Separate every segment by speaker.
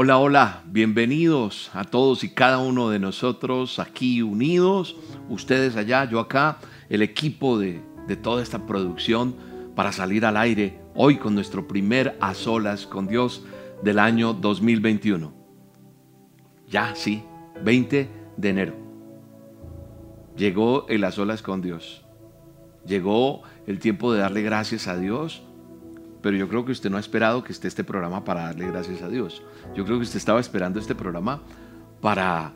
Speaker 1: Hola, hola, bienvenidos a todos y cada uno de nosotros aquí unidos, ustedes allá, yo acá, el equipo de, de toda esta producción para salir al aire hoy con nuestro primer a solas con Dios del año 2021. Ya, sí, 20 de enero. Llegó el a solas con Dios. Llegó el tiempo de darle gracias a Dios pero yo creo que usted no ha esperado que esté este programa para darle gracias a Dios. Yo creo que usted estaba esperando este programa para,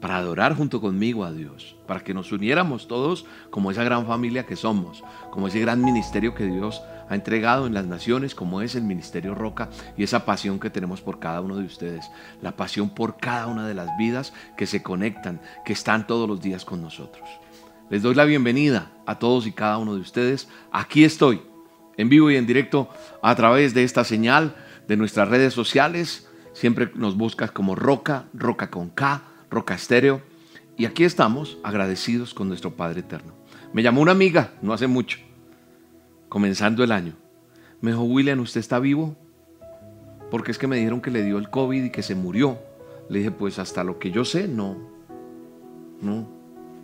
Speaker 1: para adorar junto conmigo a Dios, para que nos uniéramos todos como esa gran familia que somos, como ese gran ministerio que Dios ha entregado en las naciones, como es el Ministerio Roca y esa pasión que tenemos por cada uno de ustedes, la pasión por cada una de las vidas que se conectan, que están todos los días con nosotros. Les doy la bienvenida a todos y cada uno de ustedes. Aquí estoy en vivo y en directo a través de esta señal de nuestras redes sociales. Siempre nos buscas como Roca, Roca con K, Roca Estéreo. Y aquí estamos agradecidos con nuestro Padre Eterno. Me llamó una amiga no hace mucho, comenzando el año. Me dijo, William, ¿usted está vivo? Porque es que me dijeron que le dio el COVID y que se murió. Le dije, pues hasta lo que yo sé, no. No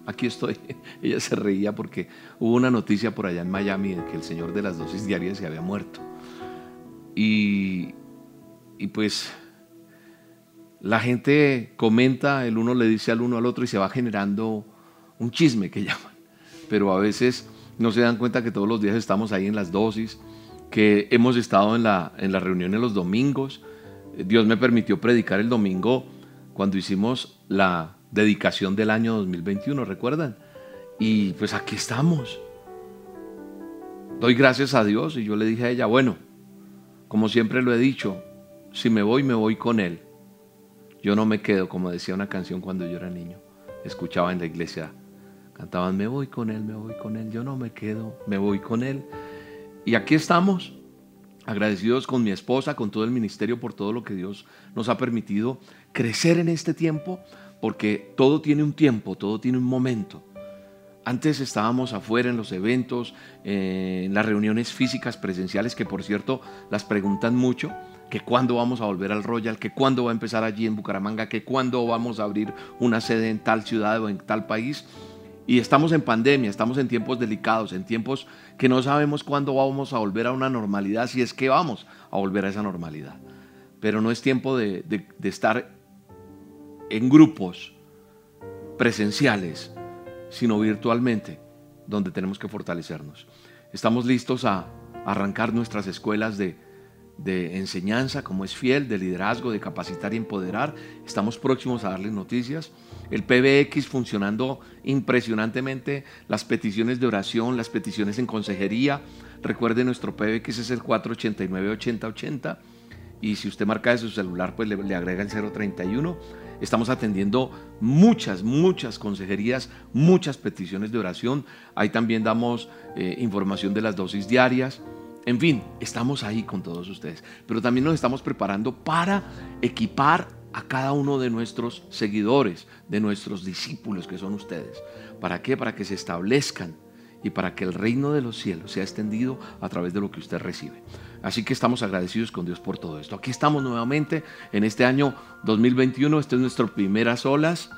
Speaker 1: aquí estoy. Ella se reía porque hubo una noticia por allá en Miami de que el señor de las dosis diarias se había muerto. Y, y pues la gente comenta, el uno le dice al uno al otro y se va generando un chisme que llaman. Pero a veces no se dan cuenta que todos los días estamos ahí en las dosis, que hemos estado en la, en la reunión en los domingos. Dios me permitió predicar el domingo cuando hicimos la dedicación del año 2021, ¿recuerdan? Y pues aquí estamos. Doy gracias a Dios y yo le dije a ella, bueno, como siempre lo he dicho, si me voy, me voy con Él. Yo no me quedo, como decía una canción cuando yo era niño. Escuchaba en la iglesia, cantaban, me voy con Él, me voy con Él. Yo no me quedo, me voy con Él. Y aquí estamos, agradecidos con mi esposa, con todo el ministerio por todo lo que Dios nos ha permitido crecer en este tiempo, porque todo tiene un tiempo, todo tiene un momento. Antes estábamos afuera en los eventos, eh, en las reuniones físicas presenciales, que por cierto las preguntan mucho, que cuándo vamos a volver al Royal, que cuándo va a empezar allí en Bucaramanga, que cuándo vamos a abrir una sede en tal ciudad o en tal país. Y estamos en pandemia, estamos en tiempos delicados, en tiempos que no sabemos cuándo vamos a volver a una normalidad, si es que vamos a volver a esa normalidad. Pero no es tiempo de, de estar en grupos presenciales, sino virtualmente, donde tenemos que fortalecernos. Estamos listos a arrancar nuestras escuelas de, enseñanza, como es fiel, de liderazgo, de capacitar y empoderar. Estamos próximos a darles noticias. El PBX funcionando impresionantemente, las peticiones de oración, las peticiones en consejería. Recuerde, nuestro PBX es el 489-8080 y si usted marca de su celular, pues le, le agrega el 031 Estamos atendiendo muchas, muchas consejerías, muchas peticiones de oración. Ahí también damos eh, información de las dosis diarias. En fin, estamos ahí con todos ustedes. Pero también nos estamos preparando para equipar a cada uno de nuestros seguidores, de nuestros discípulos que son ustedes. ¿Para qué? Para que se establezcan y para que el reino de los cielos sea extendido a través de lo que usted recibe. Así que estamos agradecidos con Dios por todo esto. Aquí estamos nuevamente en este año 2021. Este es nuestro primeras olas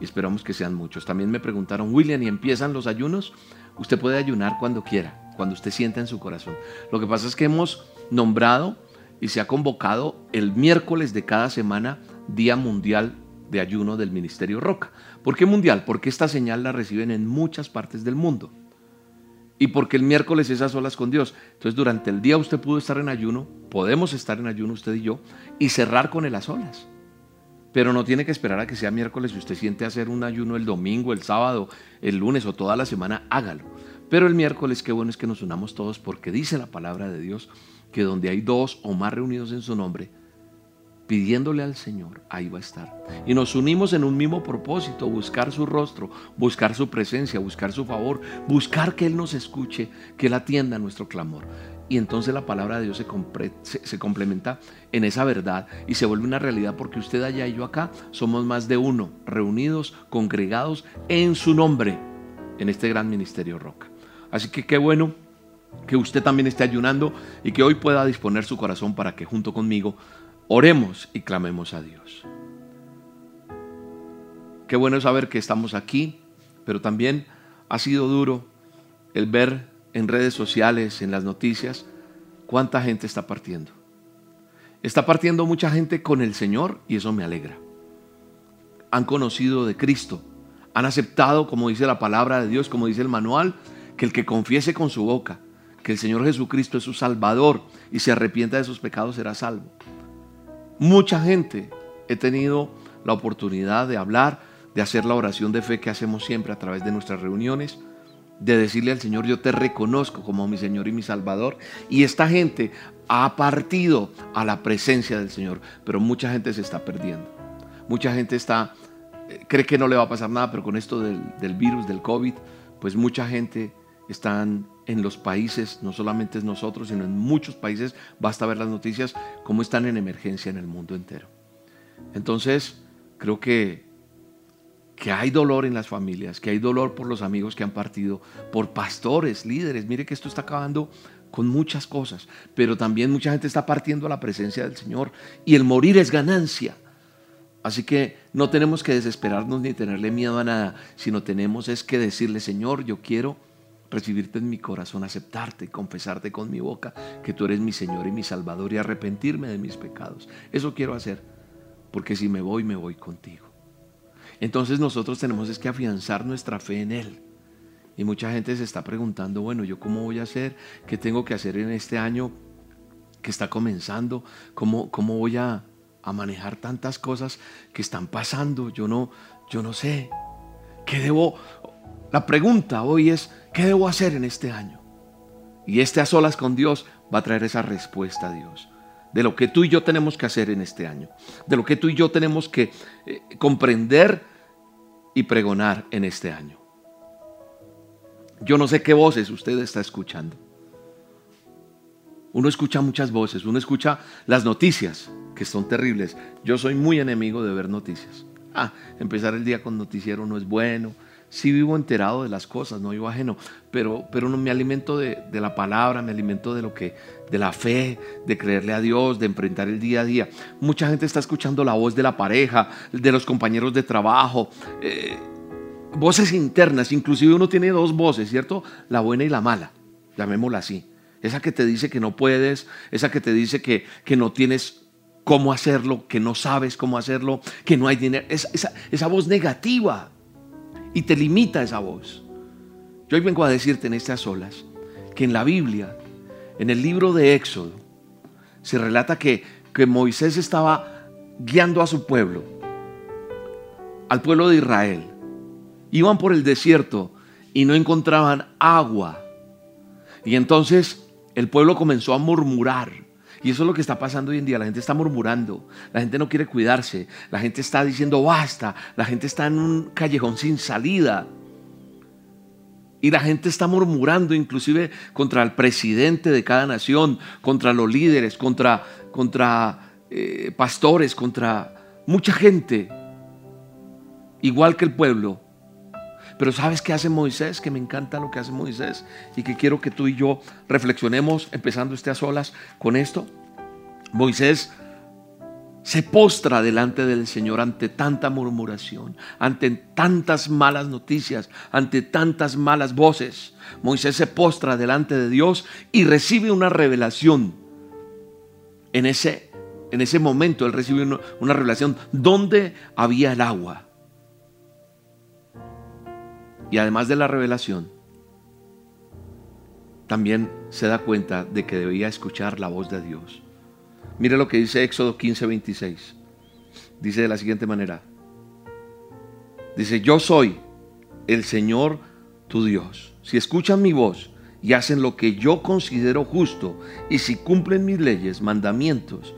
Speaker 1: y esperamos que sean muchos. También me preguntaron, William, ¿y empiezan los ayunos? Usted puede ayunar cuando quiera, cuando usted sienta en su corazón. Lo que pasa es que hemos nombrado y se ha convocado el miércoles de cada semana Día Mundial de Ayuno del Ministerio Roca. ¿Por qué mundial? Porque esta señal la reciben en muchas partes del mundo y porque el miércoles es a solas con Dios. Entonces durante el día usted pudo estar en ayuno, podemos estar en ayuno usted y yo, y cerrar con el a solas. Pero no tiene que esperar a que sea miércoles si usted siente hacer un ayuno el domingo, el sábado, el lunes o toda la semana, hágalo. Pero el miércoles qué bueno es que nos unamos todos porque dice la palabra de Dios que donde hay dos o más reunidos en su nombre, pidiéndole al Señor, ahí va a estar. Y nos unimos en un mismo propósito, buscar su rostro, buscar su presencia, buscar su favor, buscar que Él nos escuche, que Él atienda nuestro clamor. Y entonces la palabra de Dios se, se, complementa en esa verdad y se vuelve una realidad porque usted allá y yo acá somos más de uno, reunidos, congregados en su nombre, en este gran ministerio Roca. Así que qué bueno que usted también esté ayunando y que hoy pueda disponer su corazón para que junto conmigo oremos y clamemos a Dios. Qué bueno saber que estamos aquí, pero también ha sido duro el ver en redes sociales, en las noticias, cuánta gente está partiendo. Está partiendo mucha gente con el Señor y eso me alegra. Han conocido de Cristo, han aceptado, como dice la palabra de Dios, como dice el manual, que el que confiese con su boca que el Señor Jesucristo es su Salvador y se arrepienta de sus pecados será salvo. Mucha gente he tenido la oportunidad de hablar, de hacer la oración de fe que hacemos siempre a través de nuestras reuniones, de decirle al Señor, yo te reconozco como mi Señor y mi Salvador. Y esta gente ha partido a la presencia del Señor, pero mucha gente se está perdiendo. Mucha gente está, eh, cree que no le va a pasar nada, pero con esto del, virus, del COVID, pues mucha gente están en los países, no solamente nosotros, sino en muchos países, basta ver las noticias, cómo están en emergencia en el mundo entero. Entonces, creo que, que hay dolor en las familias, que hay dolor por los amigos que han partido, por pastores, líderes. Mire que esto está acabando con muchas cosas, pero también mucha gente está partiendo a la presencia del Señor y el morir es ganancia. Así que no tenemos que desesperarnos ni tenerle miedo a nada, sino tenemos es que decirle, Señor, yo quiero recibirte en mi corazón, aceptarte, confesarte con mi boca que tú eres mi Señor y mi Salvador y arrepentirme de mis pecados. Eso quiero hacer, porque si me voy, me voy contigo. Entonces nosotros tenemos es que afianzar nuestra fe en Él. Y mucha gente se está preguntando, bueno, ¿yo cómo voy a hacer? ¿Qué tengo que hacer en este año que está comenzando? ¿Cómo, cómo voy a, a manejar tantas cosas que están pasando? Yo no, yo no sé. ¿Qué debo? La pregunta hoy es, ¿qué debo hacer en este año? Y este a solas con Dios va a traer esa respuesta a Dios. De lo que tú y yo tenemos que hacer en este año. De lo que tú y yo tenemos que eh, comprender y pregonar en este año. Yo no sé qué voces usted está escuchando. Uno escucha muchas voces, uno escucha las noticias, que son terribles. Yo soy muy enemigo de ver noticias. Ah, empezar el día con noticiero no es bueno, sí vivo enterado de las cosas, no vivo ajeno, pero, pero no me alimento de, la palabra, me alimento de lo que, de la fe, de creerle a Dios, de enfrentar el día a día. Mucha gente está escuchando la voz de la pareja, de los compañeros de trabajo, eh, voces internas, inclusive uno tiene dos voces, ¿cierto? La buena y la mala, llamémosla así. Esa que te dice que no puedes, esa que te dice que, que no tienes cómo hacerlo, que no sabes cómo hacerlo, que no hay dinero. Esa, esa voz negativa y te limita esa voz. Yo hoy vengo a decirte en estas olas que en la Biblia, en el libro de Éxodo, se relata que, que Moisés estaba guiando a su pueblo, al pueblo de Israel. Iban por el desierto y no encontraban agua. Y entonces el pueblo comenzó a murmurar y eso es lo que está pasando hoy en día. La gente está murmurando, la gente no quiere cuidarse, la gente está diciendo basta, la gente está en un callejón sin salida. Y la gente está murmurando inclusive contra el presidente de cada nación, contra los líderes, contra, contra eh, pastores, contra mucha gente, igual que el pueblo. Pero ¿sabes qué hace Moisés? Que me encanta lo que hace Moisés y que quiero que tú y yo reflexionemos, empezando este a solas con esto. Moisés se postra delante del Señor ante tanta murmuración, ante tantas malas noticias, ante tantas malas voces. Moisés se postra delante de Dios y recibe una revelación. En ese, en ese momento él recibe una, una revelación donde había el agua. Y además de la revelación, también se da cuenta de que debía escuchar la voz de Dios. Mire lo que dice Éxodo 15, 26. Dice de la siguiente manera. Dice, yo soy el Señor tu Dios. Si escuchan mi voz y hacen lo que yo considero justo, y si cumplen mis leyes, mandamientos,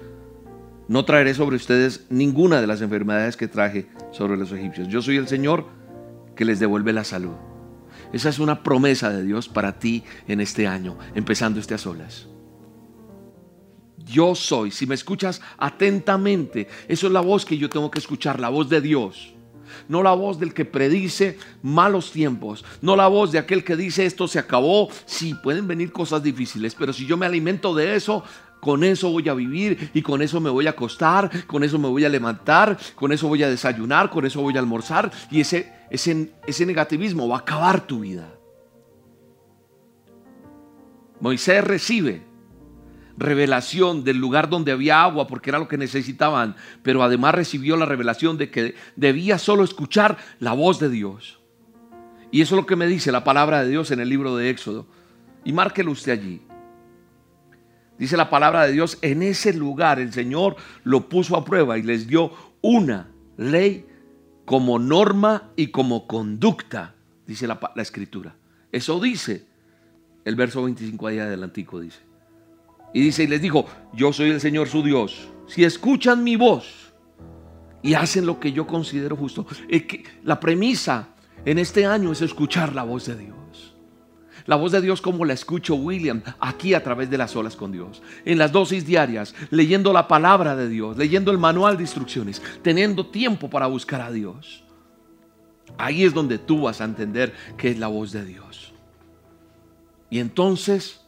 Speaker 1: no traeré sobre ustedes ninguna de las enfermedades que traje sobre los egipcios. Yo soy el Señor que les devuelve la salud. Esa es una promesa de Dios para ti en este año, empezando este a solas. Yo soy, si me escuchas atentamente, eso es la voz que yo tengo que escuchar, la voz de Dios. No la voz del que predice malos tiempos, no la voz de aquel que dice esto se acabó. Sí, pueden venir cosas difíciles, pero si yo me alimento de eso, con eso voy a vivir y con eso me voy a acostar, con eso me voy a levantar, con eso voy a desayunar, con eso voy a almorzar y ese, ese, ese negativismo va a acabar tu vida. Moisés recibe revelación del lugar donde había agua porque era lo que necesitaban, pero además recibió la revelación de que debía solo escuchar la voz de Dios. Y eso es lo que me dice la palabra de Dios en el libro de Éxodo. Y márquelo usted allí. Dice la palabra de Dios, en ese lugar el Señor lo puso a prueba y les dio una ley como norma y como conducta, dice la, escritura. Eso dice el verso 25 allá del Antiguo, dice. Y dice, y les dijo, yo soy el Señor su Dios. Si escuchan mi voz y hacen lo que yo considero justo. Es que la premisa en este año es escuchar la voz de Dios. La voz de Dios como la escucho William aquí a través de las olas con Dios. En las dosis diarias, leyendo la palabra de Dios, leyendo el manual de instrucciones, teniendo tiempo para buscar a Dios. Ahí es donde tú vas a entender que es la voz de Dios. Y entonces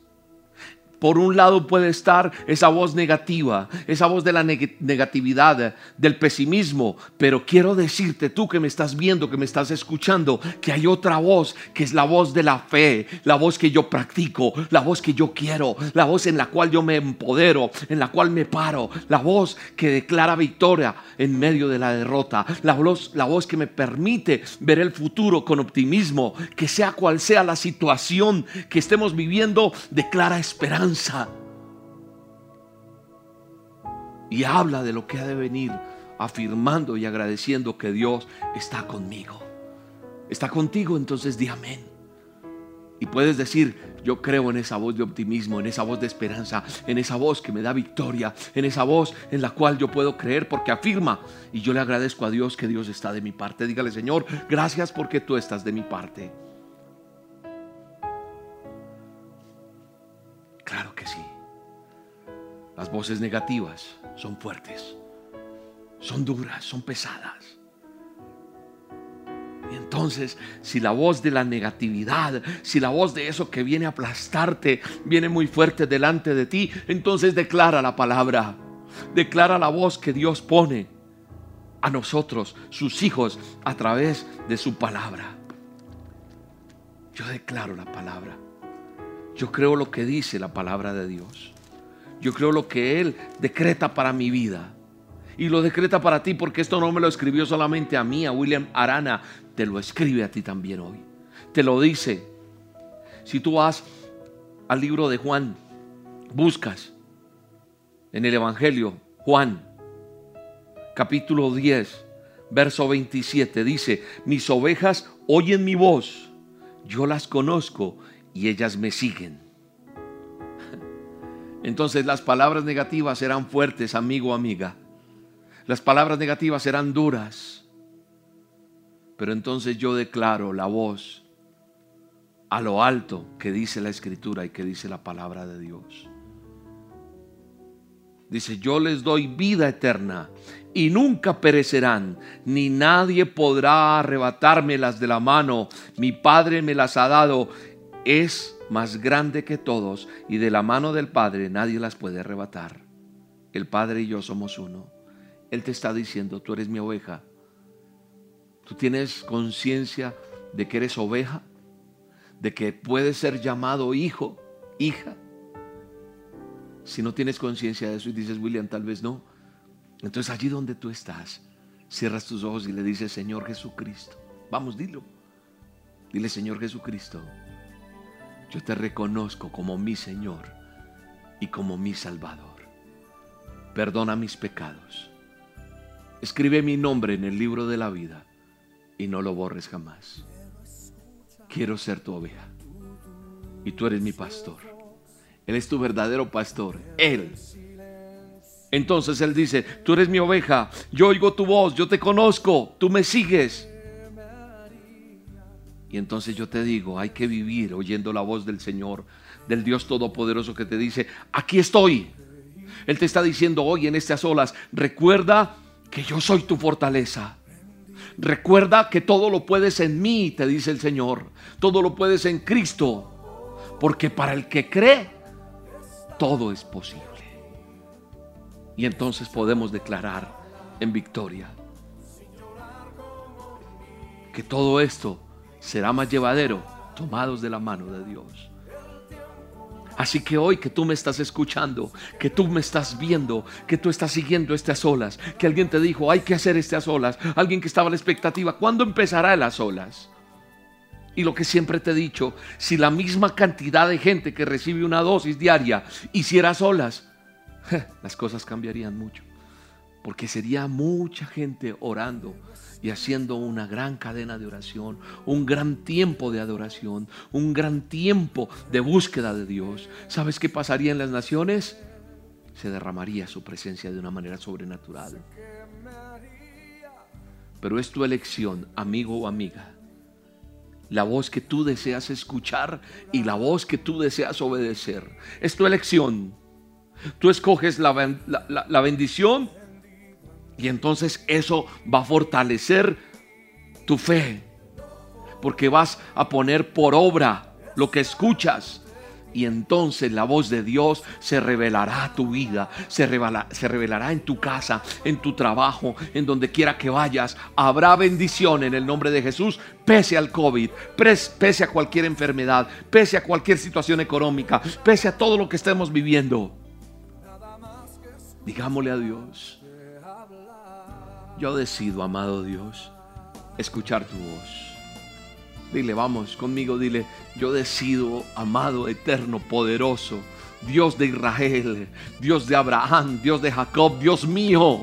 Speaker 1: por un lado puede estar esa voz negativa, esa voz de la negatividad, del pesimismo, pero quiero decirte tú que me estás viendo, que me estás escuchando, que hay otra voz, que es la voz de la fe, la voz que yo practico, la voz que yo quiero, la voz en la cual yo me empodero, en la cual me paro, la voz que declara victoria en medio de la derrota, la voz, la voz que me permite ver el futuro con optimismo, que sea cual sea la situación que estemos viviendo, declara esperanza y habla de lo que ha de venir, afirmando y agradeciendo que Dios está conmigo. Está contigo, entonces di amén. Y puedes decir, yo creo en esa voz de optimismo, en esa voz de esperanza, en esa voz que me da victoria, en esa voz en la cual yo puedo creer porque afirma. Y yo le agradezco a Dios que Dios está de mi parte. Dígale, Señor, gracias porque tú estás de mi parte. Claro que sí. Las voces negativas son fuertes, son duras, son pesadas. Y entonces, si la voz de la negatividad, si la voz de eso que viene a aplastarte, viene muy fuerte delante de ti, entonces declara la palabra, declara la voz que Dios pone a nosotros, sus hijos, a través de su palabra. Yo declaro la palabra. Yo creo lo que dice la palabra de Dios. Yo creo lo que Él decreta para mi vida. Y lo decreta para ti porque esto no me lo escribió solamente a mí, a William Arana. Te lo escribe a ti también hoy. Te lo dice. Si tú vas al libro de Juan, buscas en el Evangelio, Juan, capítulo 10, verso 27, dice, mis ovejas oyen mi voz, yo las conozco y ellas me siguen. Entonces las palabras negativas serán fuertes, amigo, amiga. Las palabras negativas serán duras. Pero entonces yo declaro la voz a lo alto que dice la escritura y que dice la palabra de Dios. Dice, yo les doy vida eterna y nunca perecerán, ni nadie podrá arrebatármelas de la mano. Mi Padre me las ha dado es más grande que todos y de la mano del Padre nadie las puede arrebatar. El Padre y yo somos uno. Él te está diciendo, tú eres mi oveja. Tú tienes conciencia de que eres oveja, de que puedes ser llamado hijo, hija. Si no tienes conciencia de eso y dices, William, tal vez no. Entonces allí donde tú estás, cierras tus ojos y le dices, Señor Jesucristo. Vamos, dilo. Dile, Señor Jesucristo yo te reconozco como mi Señor y como mi Salvador. Perdona mis pecados. Escribe mi nombre en el libro de la vida y no lo borres jamás. Quiero ser tu oveja y tú eres mi pastor. Él es tu verdadero pastor. Él. Entonces Él dice, tú eres mi oveja, yo oigo tu voz, yo te conozco, tú me sigues. Y entonces yo te digo, hay que vivir oyendo la voz del Señor, del Dios Todopoderoso que te dice, aquí estoy. Él te está diciendo hoy en estas olas, recuerda que yo soy tu fortaleza. Recuerda que todo lo puedes en mí, te dice el Señor. Todo lo puedes en Cristo. Porque para el que cree, todo es posible. Y entonces podemos declarar en victoria que todo esto será más llevadero tomados de la mano de Dios. Así que hoy que tú me estás escuchando, que tú me estás viendo, que tú estás siguiendo estas olas, que alguien te dijo, hay que hacer estas olas, alguien que estaba a la expectativa, ¿cuándo empezará las olas? Y lo que siempre te he dicho, si la misma cantidad de gente que recibe una dosis diaria hiciera olas, las cosas cambiarían mucho. Porque sería mucha gente orando y haciendo una gran cadena de oración, un gran tiempo de adoración, un gran tiempo de búsqueda de Dios. ¿Sabes qué pasaría en las naciones? Se derramaría su presencia de una manera sobrenatural. Pero es tu elección, amigo o amiga. La voz que tú deseas escuchar y la voz que tú deseas obedecer. Es tu elección. Tú escoges la, la bendición y entonces eso va a fortalecer tu fe. Porque vas a poner por obra lo que escuchas. Y entonces la voz de Dios se revelará a tu vida, se revelará, se revelará en tu casa, en tu trabajo, en donde quiera que vayas. Habrá bendición en el nombre de Jesús, pese al COVID, pese a cualquier enfermedad, pese a cualquier situación económica, pese a todo lo que estemos viviendo. Digámosle a Dios, yo decido, amado Dios, escuchar tu voz. Dile, vamos conmigo, dile, yo decido, amado, eterno, poderoso, Dios de Israel, Dios de Abraham, Dios de Jacob, Dios mío,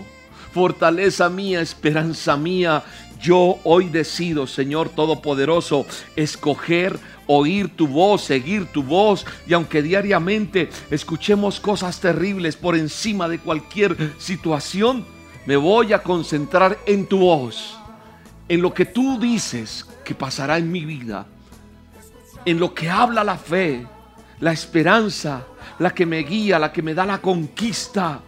Speaker 1: fortaleza mía, esperanza mía. Yo hoy decido, Señor Todopoderoso, escoger oír tu voz, seguir tu voz. Y aunque diariamente escuchemos cosas terribles por encima de cualquier situación, me voy a concentrar en tu voz, en lo que tú dices que pasará en mi vida, en lo que habla la fe, la esperanza, la que me guía, la que me da la conquista.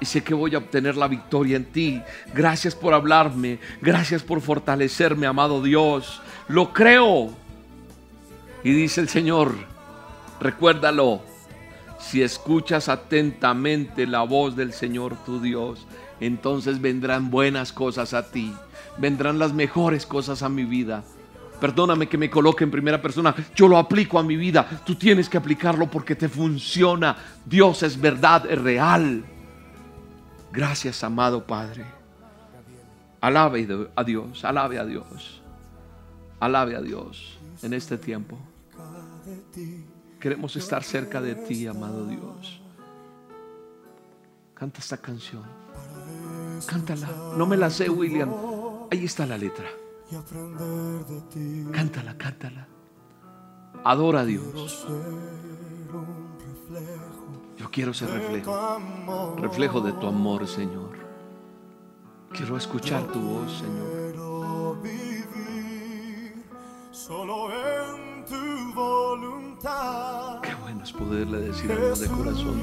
Speaker 1: Y sé que voy a obtener la victoria en ti. Gracias por hablarme. Gracias por fortalecerme, amado Dios. Lo creo. Y dice el Señor, recuérdalo, si escuchas atentamente la voz del Señor tu Dios, entonces vendrán buenas cosas a ti, vendrán las mejores cosas a mi vida. Perdóname que me coloque en primera persona, yo lo aplico a mi vida, tú tienes que aplicarlo porque te funciona. Dios es verdad, es real. Gracias, amado Padre. Alabe a Dios, alabe a Dios, alabe a Dios en este tiempo. Queremos estar cerca de ti, amado Dios. Canta esta canción. Cántala. No me la sé, William. Ahí está la letra. Cántala, cántala. Adora a Dios. Yo quiero ser reflejo. Reflejo de tu amor, Señor. Quiero escuchar tu voz, Señor. Poderle decir a Dios de corazón,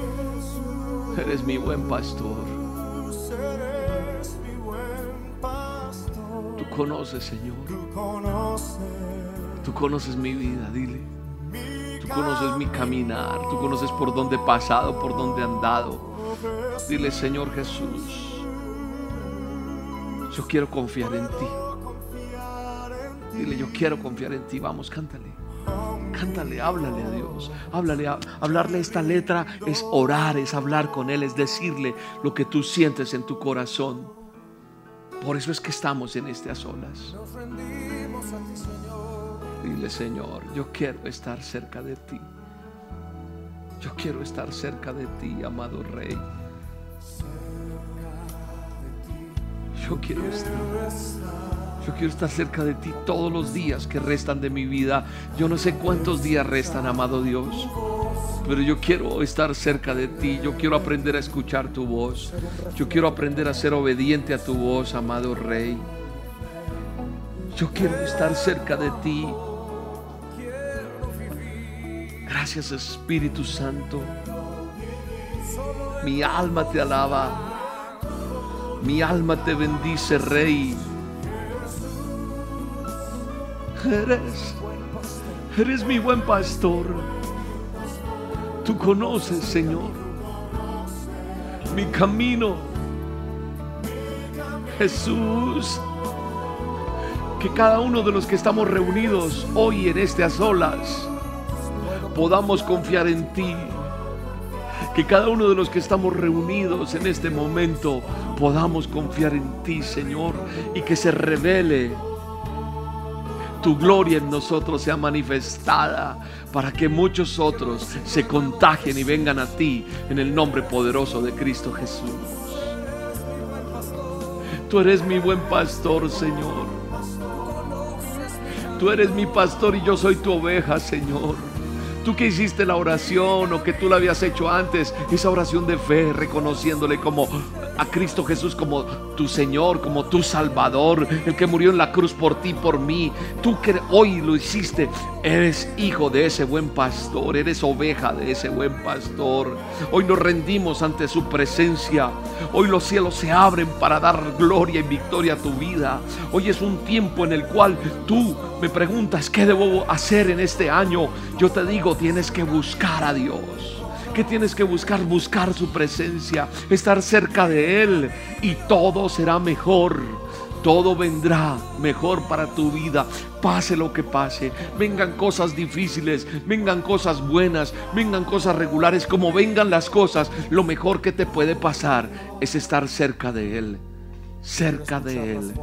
Speaker 1: eres mi buen pastor. Tú conoces, Señor. Tú conoces mi vida, dile. Tú conoces mi caminar. Tú conoces por dónde he pasado, por dónde he andado. Dile, Señor Jesús, yo quiero confiar en ti. Dile, yo quiero confiar en ti. Vamos, cántale. Cántale, háblale a Dios. Háblale, hablarle esta letra es orar, es hablar con Él, es decirle lo que tú sientes en tu corazón. Por eso es que estamos en estas olas. Dile, Señor, yo quiero estar cerca de ti. Yo quiero estar cerca de ti, amado Rey. Yo quiero estar. Yo quiero estar cerca de ti todos los días que restan de mi vida. Yo no sé cuántos días restan, amado Dios. Pero yo quiero estar cerca de ti. Yo quiero aprender a escuchar tu voz. Yo quiero aprender a ser obediente a tu voz, amado Rey. Yo quiero estar cerca de ti. Gracias Espíritu Santo. Mi alma te alaba. Mi alma te bendice, Rey. Eres, eres mi buen pastor. Tú conoces, Señor. mi camino. Jesús, que cada uno de los que estamos reunidos hoy en estas olas podamos confiar en ti. Que cada uno de los que estamos reunidos en este momento podamos confiar en ti, Señor, y que se revele tu gloria en nosotros sea manifestada para que muchos otros se contagien y vengan a ti en el nombre poderoso de Cristo Jesús. Tú eres mi buen pastor, Señor. Tú eres mi pastor y yo soy tu oveja, Señor. Tú que hiciste la oración o que tú la habías hecho antes, esa oración de fe, reconociéndole como a Cristo Jesús como tu Señor, como tu Salvador, el que murió en la cruz por ti, por mí. Tú que hoy lo hiciste, eres hijo de ese buen pastor, eres oveja de ese buen pastor. Hoy nos rendimos ante su presencia. Hoy los cielos se abren para dar gloria y victoria a tu vida. Hoy es un tiempo en el cual tú me preguntas, ¿qué debo hacer en este año? Yo te digo, tienes que buscar a Dios. ¿Qué tienes que buscar? Buscar su presencia, estar cerca de Él y todo será mejor. Todo vendrá mejor para tu vida, pase lo que pase. Vengan cosas difíciles, vengan cosas buenas, vengan cosas regulares, como vengan las cosas, lo mejor que te puede pasar es estar cerca de Él, cerca de Él.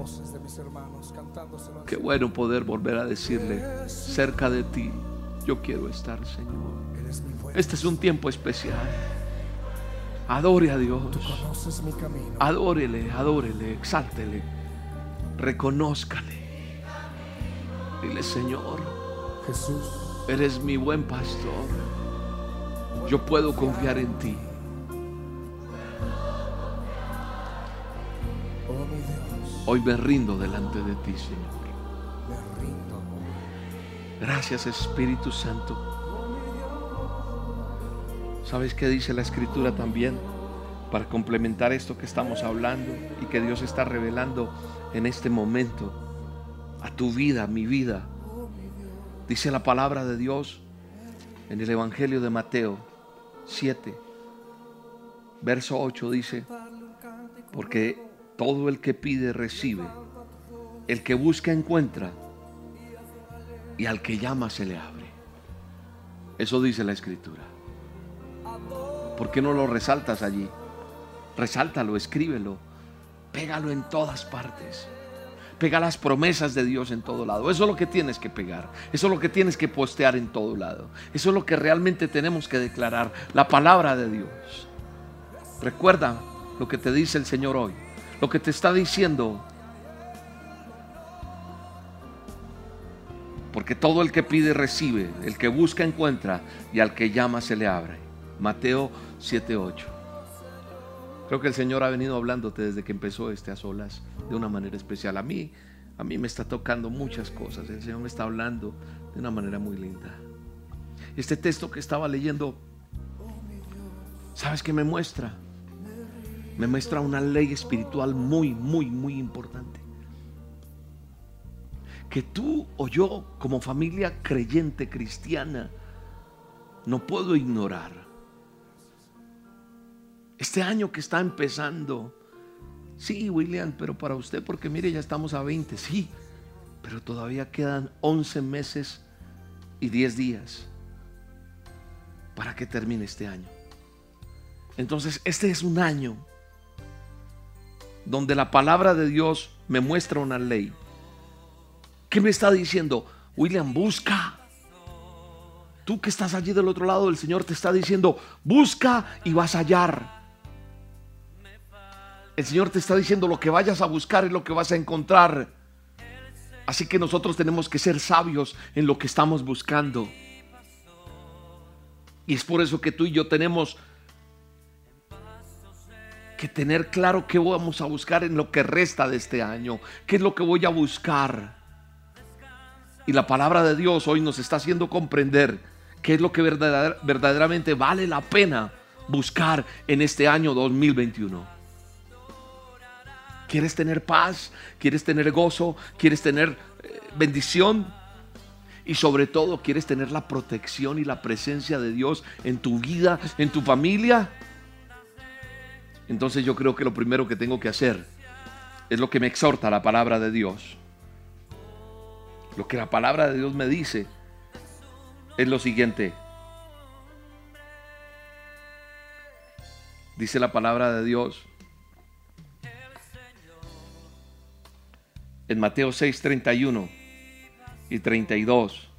Speaker 1: Qué bueno poder volver a decirle, cerca de ti, yo quiero estar, Señor. Este es un tiempo especial. Adore a Dios. Adórele, adórele, exáltele. Reconózcale. Dile, Señor, Jesús, eres mi buen pastor. Yo puedo confiar en ti. Hoy me rindo delante de ti, Señor. Gracias, Espíritu Santo. ¿Sabes qué dice la escritura también? Para complementar esto que estamos hablando y que Dios está revelando en este momento a tu vida, a mi vida. Dice la palabra de Dios en el Evangelio de Mateo 7, verso 8 dice, porque todo el que pide recibe, el que busca encuentra y al que llama se le abre. Eso dice la escritura. ¿Por qué no lo resaltas allí? Resáltalo, escríbelo, pégalo en todas partes. Pega las promesas de Dios en todo lado. Eso es lo que tienes que pegar. Eso es lo que tienes que postear en todo lado. Eso es lo que realmente tenemos que declarar. La palabra de Dios. Recuerda lo que te dice el Señor hoy. Lo que te está diciendo. Porque todo el que pide recibe. El que busca encuentra. Y al que llama se le abre. Mateo 7.8. Creo que el Señor ha venido hablándote desde que empezó este a solas de una manera especial. A mí, a mí me está tocando muchas cosas. El Señor me está hablando de una manera muy linda. Este texto que estaba leyendo, ¿sabes qué me muestra? Me muestra una ley espiritual muy, muy, muy importante. Que tú o yo, como familia creyente cristiana, no puedo ignorar este año que está empezando. Sí, William, pero para usted, porque mire, ya estamos a 20, sí, pero todavía quedan 11 meses y 10 días para que termine este año. Entonces, este es un año donde la palabra de Dios me muestra una ley. ¿Qué me está diciendo? William, busca. Tú que estás allí del otro lado, el Señor te está diciendo, busca y vas a hallar. El Señor te está diciendo lo que vayas a buscar es lo que vas a encontrar. Así que nosotros tenemos que ser sabios en lo que estamos buscando. Y es por eso que tú y yo tenemos que tener claro qué vamos a buscar en lo que resta de este año. ¿Qué es lo que voy a buscar? Y la palabra de Dios hoy nos está haciendo comprender qué es lo que verdaderamente vale la pena buscar en este año 2021. ¿Quieres tener paz? ¿Quieres tener gozo? ¿Quieres tener eh, bendición? Y sobre todo, ¿quieres tener la protección y la presencia de Dios en tu vida, en tu familia? entonces yo creo que lo primero que tengo que hacer es lo que me exhorta la palabra de Dios. Lo que la palabra de Dios me dice es lo siguiente. Dice la palabra de Dios en Mateo 6, 31 y 32.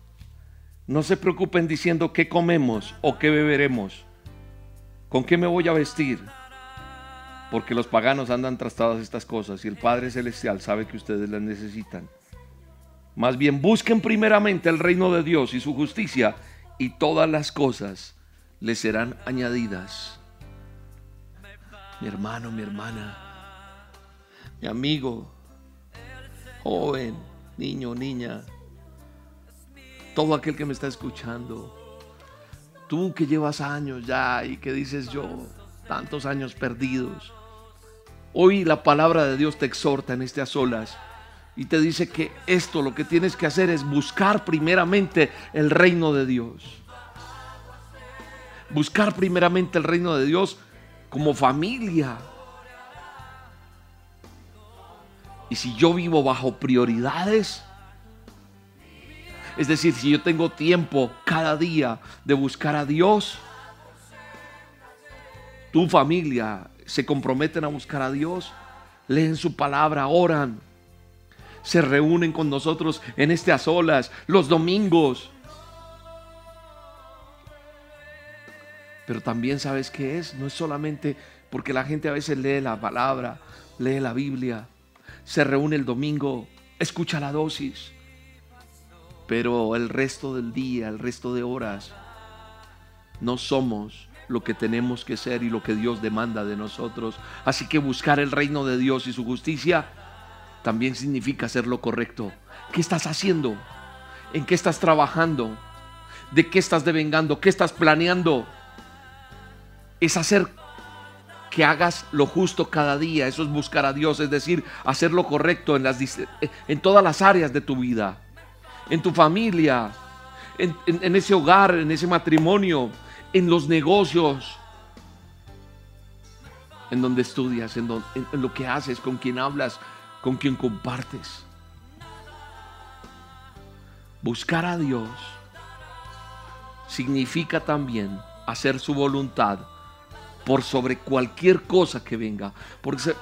Speaker 1: No se preocupen diciendo qué comemos o qué beberemos, con qué me voy a vestir porque los paganos andan tras todas estas cosas y el Padre Celestial sabe que ustedes las necesitan. Más bien busquen primeramente el reino de Dios y su justicia y todas las cosas les serán añadidas. Mi hermano, mi hermana, mi amigo, joven, niño, niña, todo aquel que me está escuchando, tú que llevas años ya y que dices yo, tantos años perdidos, Hoy la palabra de Dios te exhorta en este a solas y te dice que esto lo que tienes que hacer es buscar primeramente el reino de Dios. Buscar primeramente el reino de Dios como familia. Y si yo vivo bajo prioridades, es decir, si yo tengo tiempo cada día de buscar a Dios, tu familia se comprometen a buscar a Dios, leen su palabra, oran, se reúnen con nosotros en a solas los domingos. Pero también sabes qué es, no es solamente porque la gente a veces lee la palabra, lee la Biblia, se reúne el domingo, escucha la dosis, pero el resto del día, el resto de horas, no somos lo que tenemos que ser y lo que Dios demanda de nosotros. Así que buscar el reino de Dios y su justicia también significa hacer lo correcto. ¿Qué estás haciendo? ¿En qué estás trabajando? ¿De qué estás devengando? ¿Qué estás planeando? Es hacer que hagas lo justo cada día. Eso es buscar a Dios, es decir, hacer lo correcto en, en todas las áreas de tu vida. En tu familia, en, en ese hogar, en ese matrimonio, en los negocios, en donde estudias, en, lo que haces, con quien hablas, con quien compartes. Buscar a Dios significa también hacer su voluntad por sobre cualquier cosa que venga. Porque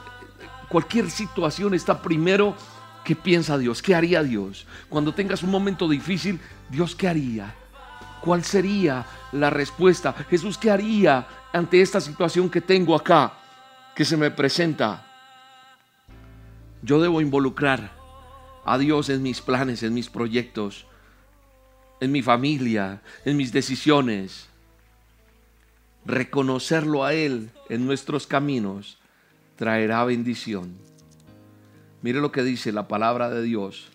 Speaker 1: cualquier situación está primero que piensa Dios, qué haría Dios. Cuando tengas un momento difícil, Dios qué haría. ¿Cuál sería la respuesta? Jesús, ¿qué haría ante esta situación que tengo acá, que se me presenta? Yo debo involucrar a Dios en mis planes, en mis proyectos, en mi familia, en mis decisiones. Reconocerlo a Él en nuestros caminos traerá bendición. Mire lo que dice la palabra de Dios.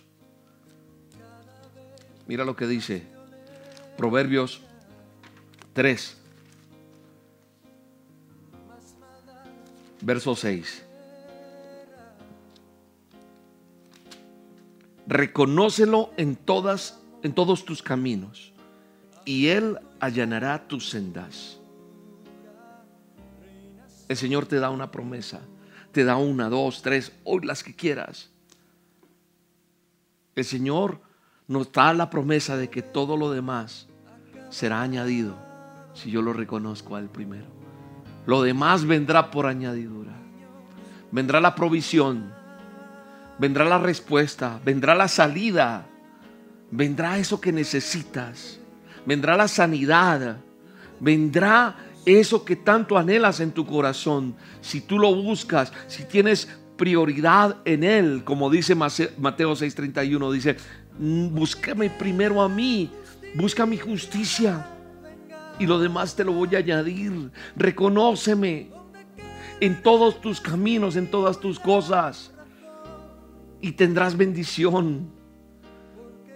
Speaker 1: Mira lo que dice Proverbios 3, verso 6. Reconócelo en todas en todos tus caminos y él allanará tus sendas. El Señor te da una promesa, te da una, dos, tres, hoy las que quieras. El Señor nos da la promesa de que todo lo demás será añadido si yo lo reconozco al primero. Lo demás vendrá por añadidura. Vendrá la provisión, vendrá la respuesta, vendrá la salida, vendrá eso que necesitas, vendrá la sanidad, vendrá eso que tanto anhelas en tu corazón. Si tú lo buscas, si tienes prioridad en Él, como dice Mateo 6:31, dice, mm, búscame primero a mí Busca mi justicia y lo demás te lo voy a añadir. Reconóceme en todos tus caminos, en todas tus cosas y tendrás bendición.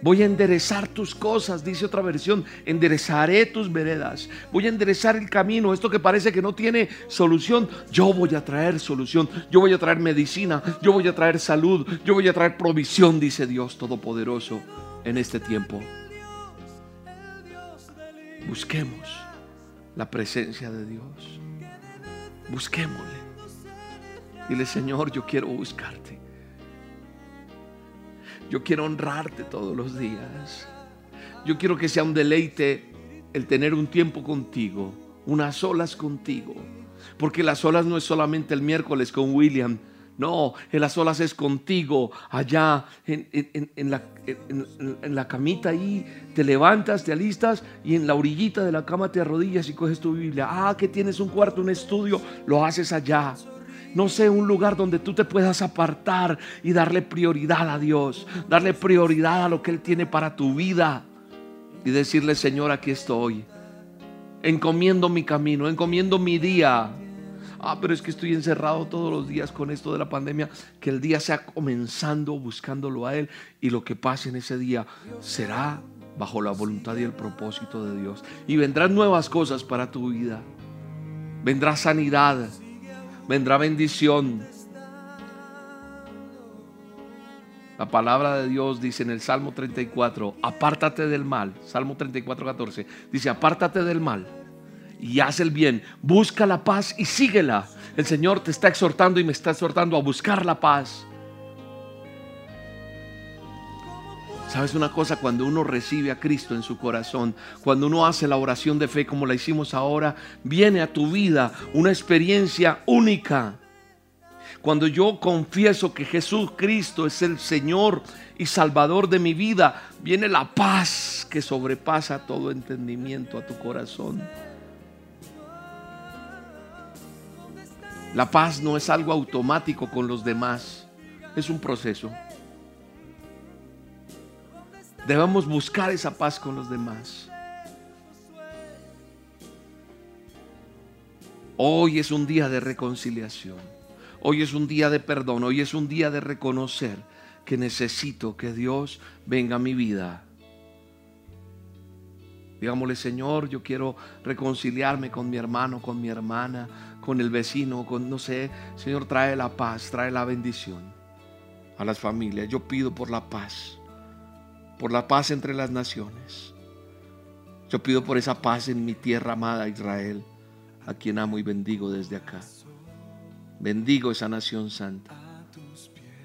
Speaker 1: Voy a enderezar tus cosas, dice otra versión. Enderezaré tus veredas. Voy a enderezar el camino. Esto que parece que no tiene solución, yo voy a traer solución. Yo voy a traer medicina. Yo voy a traer salud. Yo voy a traer provisión, dice Dios Todopoderoso en este tiempo. Busquemos la presencia de Dios. Busquémosle. Dile, Señor, yo quiero buscarte. Yo quiero honrarte todos los días. Yo quiero que sea un deleite el tener un tiempo contigo, unas olas contigo. Porque las olas no es solamente el miércoles con William, no, en las olas es contigo, allá en, la, en, la, camita ahí, te levantas, te alistas y en la orillita de la cama te arrodillas y coges tu Biblia. Ah, que tienes un cuarto, un estudio, lo haces allá. No sé, un lugar donde tú te puedas apartar y darle prioridad a Dios, darle prioridad a lo que Él tiene para tu vida y decirle, Señor, aquí estoy. Encomiendo mi camino, encomiendo mi día ah, pero es que estoy encerrado todos los días con esto de la pandemia, que el día sea comenzando buscándolo a Él y lo que pase en ese día será bajo la voluntad y el propósito de Dios. Y vendrán nuevas cosas para tu vida. Vendrá sanidad, vendrá bendición. La palabra de Dios dice en el Salmo 34, apártate del mal. Salmo 34, 14. Dice, apártate del mal y haz el bien. Busca la paz y síguela. El Señor te está exhortando y me está exhortando a buscar la paz. ¿Sabes una cosa? Cuando uno recibe a Cristo en su corazón, cuando uno hace la oración de fe como la hicimos ahora, viene a tu vida una experiencia única. Cuando yo confieso que Jesús Cristo es el Señor y Salvador de mi vida, viene la paz que sobrepasa todo entendimiento a tu corazón. La paz no es algo automático con los demás, es un proceso. Debemos buscar esa paz con los demás. Hoy es un día de reconciliación. Hoy es un día de perdón. Hoy es un día de reconocer que necesito que Dios venga a mi vida. Digámosle, Señor, yo quiero reconciliarme con mi hermano, con mi hermana con el vecino, con no sé, Señor, trae la paz, trae la bendición a las familias. Yo pido por la paz, por la paz entre las naciones. Yo pido por esa paz en mi tierra amada Israel, a quien amo y bendigo desde acá. Bendigo esa nación santa.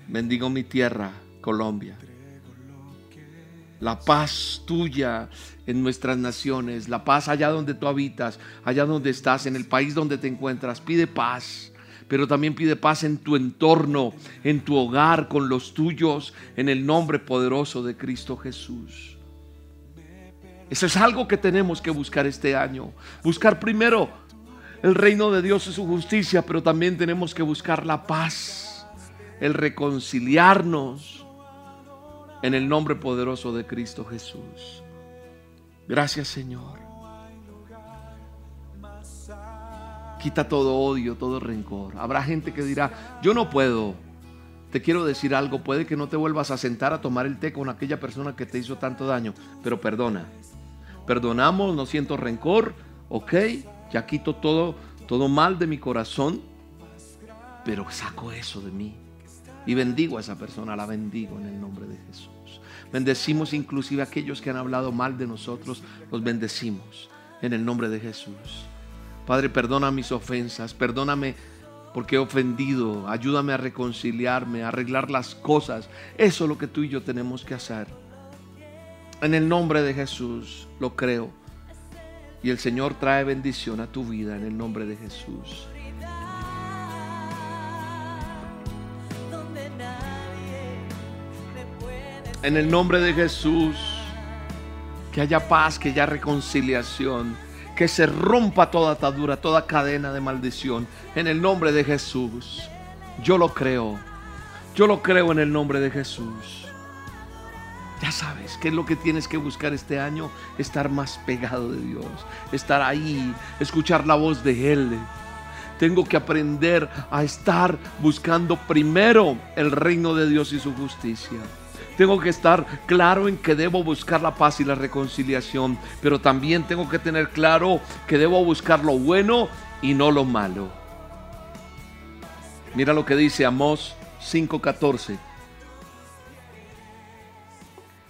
Speaker 1: Bendigo mi tierra, Colombia la paz tuya en nuestras naciones, la paz allá donde tú habitas, allá donde estás, en el país donde te encuentras. Pide paz, pero también pide paz en tu entorno, en tu hogar, con los tuyos, en el nombre poderoso de Cristo Jesús. Eso es algo que tenemos que buscar este año. Buscar primero el reino de Dios y su justicia, pero también tenemos que buscar la paz, el reconciliarnos en el nombre poderoso de Cristo Jesús. Gracias Señor. Quita todo odio, todo rencor. Habrá gente que dirá, yo no puedo. Te quiero decir algo, puede que no te vuelvas a sentar a tomar el té con aquella persona que te hizo tanto daño, pero perdona. Perdonamos, no siento rencor, ok, ya quito todo, todo mal de mi corazón, pero saco eso de mí. Y bendigo a esa persona, la bendigo en el nombre de Jesús. Bendecimos inclusive a aquellos que han hablado mal de nosotros, los bendecimos en el nombre de Jesús. Padre, perdona mis ofensas, perdóname porque he ofendido, ayúdame a reconciliarme, a arreglar las cosas. Eso es lo que tú y yo tenemos que hacer. En el nombre de Jesús lo creo. Y el Señor trae bendición a tu vida en el nombre de Jesús. En el nombre de Jesús, que haya paz, que haya reconciliación, que se rompa toda atadura, toda cadena de maldición. En el nombre de Jesús. Yo lo creo. Yo lo creo en el nombre de Jesús. Ya sabes qué es lo que tienes que buscar este año, estar más pegado de Dios, estar ahí, escuchar la voz de Él. Tengo que aprender a estar buscando primero el reino de Dios y su justicia. Tengo que estar claro en que debo buscar la paz y la reconciliación, pero también tengo que tener claro que debo buscar lo bueno y no lo malo. Mira lo que dice Amós 5:14.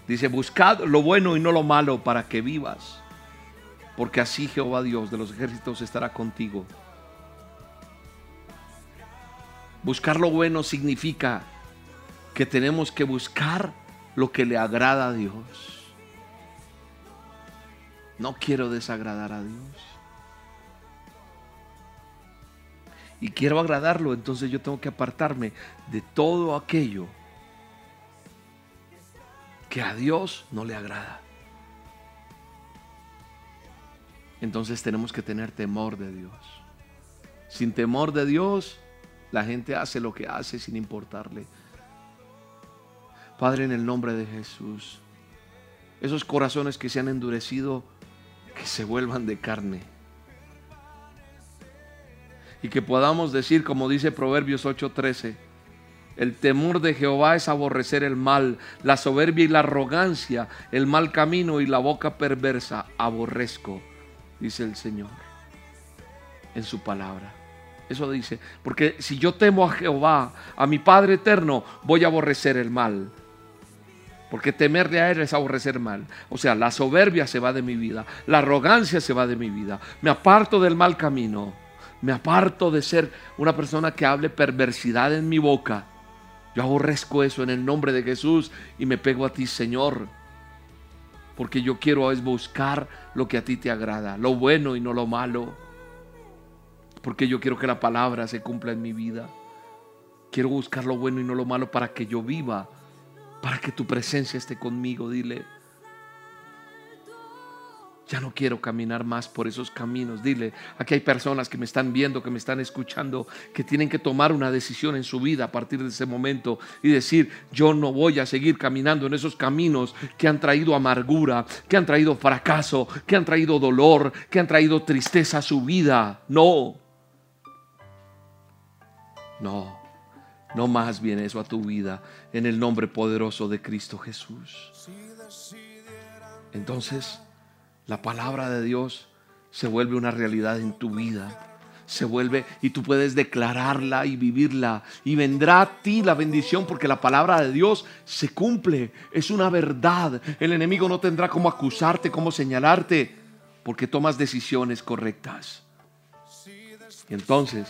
Speaker 1: Dice, buscad lo bueno y no lo malo para que vivas, porque así Jehová Dios de los ejércitos estará contigo. Buscar lo bueno significa que tenemos que buscar lo que le agrada a Dios. No quiero desagradar a Dios. Y quiero agradarlo, entonces yo tengo que apartarme de todo aquello que a Dios no le agrada. Entonces tenemos que tener temor de Dios. Sin temor de Dios, la gente hace lo que hace sin importarle. Padre, en el nombre de Jesús, esos corazones que se han endurecido, que se vuelvan de carne. Y que podamos decir, como dice Proverbios 8:13, el temor de Jehová es aborrecer el mal, la soberbia y la arrogancia, el mal camino y la boca perversa, aborrezco, dice el Señor en su palabra. Eso dice, porque si yo temo a Jehová, a mi Padre eterno, voy a aborrecer el mal. Porque temerle a Él es aborrecer mal. O sea, la soberbia se va de mi vida, la arrogancia se va de mi vida. Me aparto del mal camino. Me aparto de ser una persona que hable perversidad en mi boca. Yo aborrezco eso en el nombre de Jesús y me pego a ti, Señor. Porque yo quiero es buscar lo que a ti te agrada, lo bueno y no lo malo porque yo quiero que la palabra se cumpla en mi vida. Quiero buscar lo bueno y no lo malo para que yo viva, para que tu presencia esté conmigo. Dile, ya no quiero caminar más por esos caminos. Dile, aquí hay personas que me están viendo, que me están escuchando, que tienen que tomar una decisión en su vida a partir de ese momento y decir, yo no voy a seguir caminando en esos caminos que han traído amargura, que han traído fracaso, que han traído dolor, que han traído tristeza a su vida. No. No, no más bien eso a tu vida en el nombre poderoso de Cristo Jesús. Entonces, la palabra de Dios se vuelve una realidad en tu vida. Se vuelve y tú puedes declararla y vivirla. Y vendrá a ti la bendición porque la palabra de Dios se cumple. Es una verdad. El enemigo no tendrá cómo acusarte, cómo señalarte, porque tomas decisiones correctas. Y entonces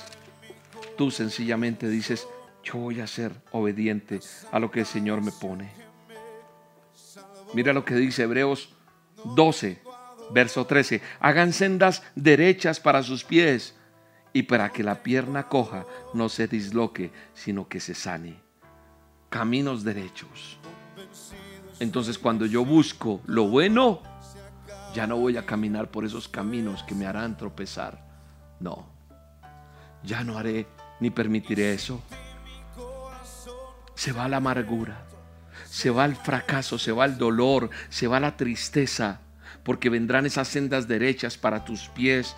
Speaker 1: tú sencillamente dices, yo voy a ser obediente a lo que el Señor me pone. Mira lo que dice Hebreos 12, verso 13. Hagan sendas derechas para sus pies y para que la pierna coja no se disloque, sino que se sane. Caminos derechos. Entonces cuando yo busco lo bueno, ya no voy a caminar por esos caminos que me harán tropezar. No, ya no haré ni permitiré eso. Se va la amargura, se va el fracaso, se va el dolor, se va la tristeza, porque vendrán esas sendas derechas para tus pies,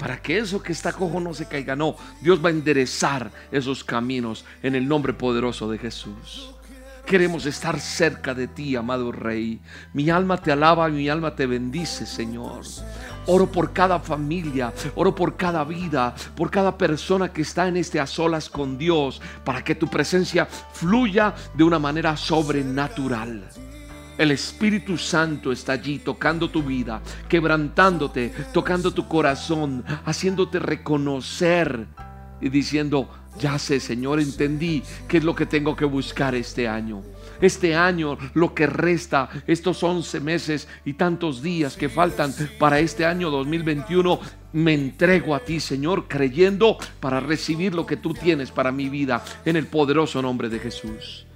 Speaker 1: para que eso que está cojo no se caiga. No, Dios va a enderezar esos caminos en el nombre poderoso de Jesús. Queremos estar cerca de ti, amado Rey. Mi alma te alaba mi alma te bendice, Señor. Oro por cada familia, oro por cada vida, por cada persona que está en este a solas con Dios, para que tu presencia fluya de una manera sobrenatural. El Espíritu Santo está allí tocando tu vida, quebrantándote, tocando tu corazón, haciéndote reconocer y diciendo, ya sé, Señor, entendí qué es lo que tengo que buscar este año. Este año, lo que resta, estos 11 meses y tantos días que faltan para este año 2021, me entrego a ti, Señor, creyendo para recibir lo que tú tienes para mi vida en el poderoso nombre de Jesús.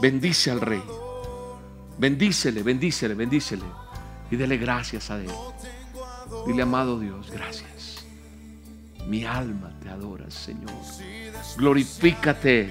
Speaker 1: Bendice al Rey. Bendícele, bendícele, bendícele. Y dele gracias a Él. Dile, amado Dios, gracias. Mi alma te adora, Señor. Glorifícate.